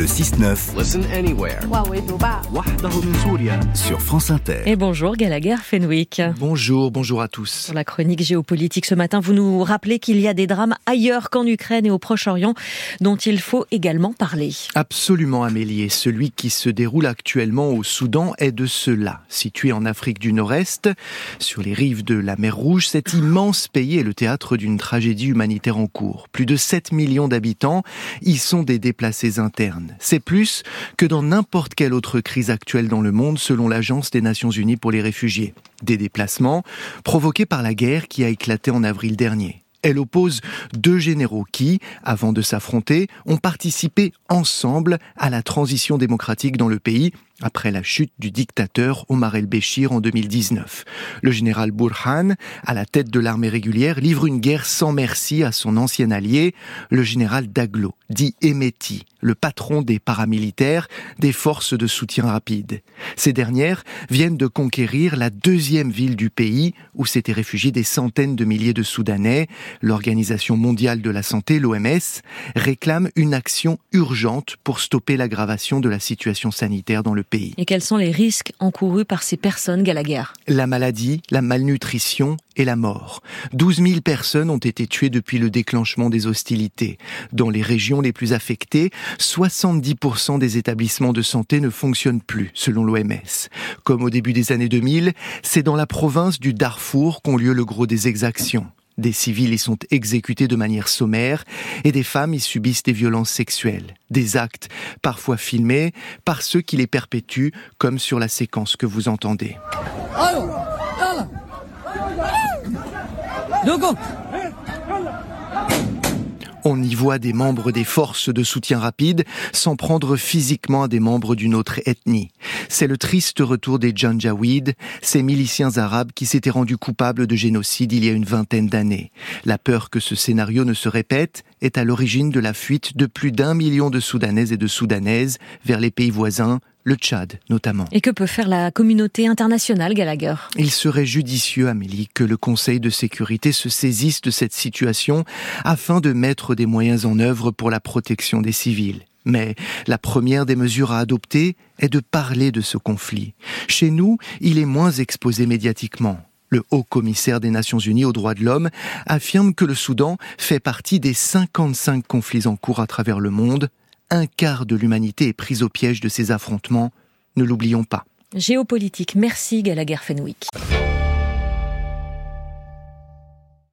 Le 6-9. Listen anywhere. Sur France Inter. Et bonjour Gallagher Fenwick. Bonjour, bonjour à tous. Sur la chronique géopolitique ce matin, vous nous rappelez qu'il y a des drames ailleurs qu'en Ukraine et au Proche-Orient dont il faut également parler. Absolument Amélie. Celui qui se déroule actuellement au Soudan est de cela. Situé en Afrique du Nord-Est, sur les rives de la mer Rouge, cet immense pays est le théâtre d'une tragédie humanitaire en cours. Plus de 7 millions d'habitants y sont des déplacés internes. C'est plus que dans n'importe quelle autre crise actuelle dans le monde selon l'Agence des Nations Unies pour les réfugiés. Des déplacements provoqués par la guerre qui a éclaté en avril dernier. Elle oppose deux généraux qui, avant de s'affronter, ont participé ensemble à la transition démocratique dans le pays après la chute du dictateur Omar el-Béchir en 2019. Le général Burhan, à la tête de l'armée régulière, livre une guerre sans merci à son ancien allié, le général Daglo, dit Emeti, le patron des paramilitaires des forces de soutien rapide. Ces dernières viennent de conquérir la deuxième ville du pays où s'étaient réfugiés des centaines de milliers de Soudanais. L'Organisation mondiale de la santé, l'OMS, réclame une action urgente pour stopper l'aggravation de la situation sanitaire dans le pays. Et quels sont les risques encourus par ces personnes, Gallagher? La maladie, la malnutrition et la mort. 12 000 personnes ont été tuées depuis le déclenchement des hostilités. Dans les régions les plus affectées, 70% des établissements de santé ne fonctionnent plus, selon l'OMS. Comme au début des années 2000, c'est dans la province du Darfour qu'ont lieu le gros des exactions. Des civils y sont exécutés de manière sommaire et des femmes y subissent des violences sexuelles. Des actes parfois filmés par ceux qui les perpétuent, comme sur la séquence que vous entendez. On y voit des membres des forces de soutien rapide s'en prendre physiquement à des membres d'une autre ethnie. C'est le triste retour des Janjaweed, ces miliciens arabes qui s'étaient rendus coupables de génocide il y a une vingtaine d'années. La peur que ce scénario ne se répète est à l'origine de la fuite de plus d'un million de Soudanaises et de Soudanaises vers les pays voisins, le Tchad notamment. Et que peut faire la communauté internationale, Gallagher? Il serait judicieux, Amélie, que le Conseil de sécurité se saisisse de cette situation afin de mettre des moyens en œuvre pour la protection des civils. Mais la première des mesures à adopter est de parler de ce conflit. Chez nous, il est moins exposé médiatiquement. Le haut commissaire des Nations Unies aux droits de l'homme affirme que le Soudan fait partie des 55 conflits en cours à travers le monde, un quart de l'humanité est prise au piège de ces affrontements. Ne l'oublions pas. Géopolitique. Merci Gallagher Fenwick.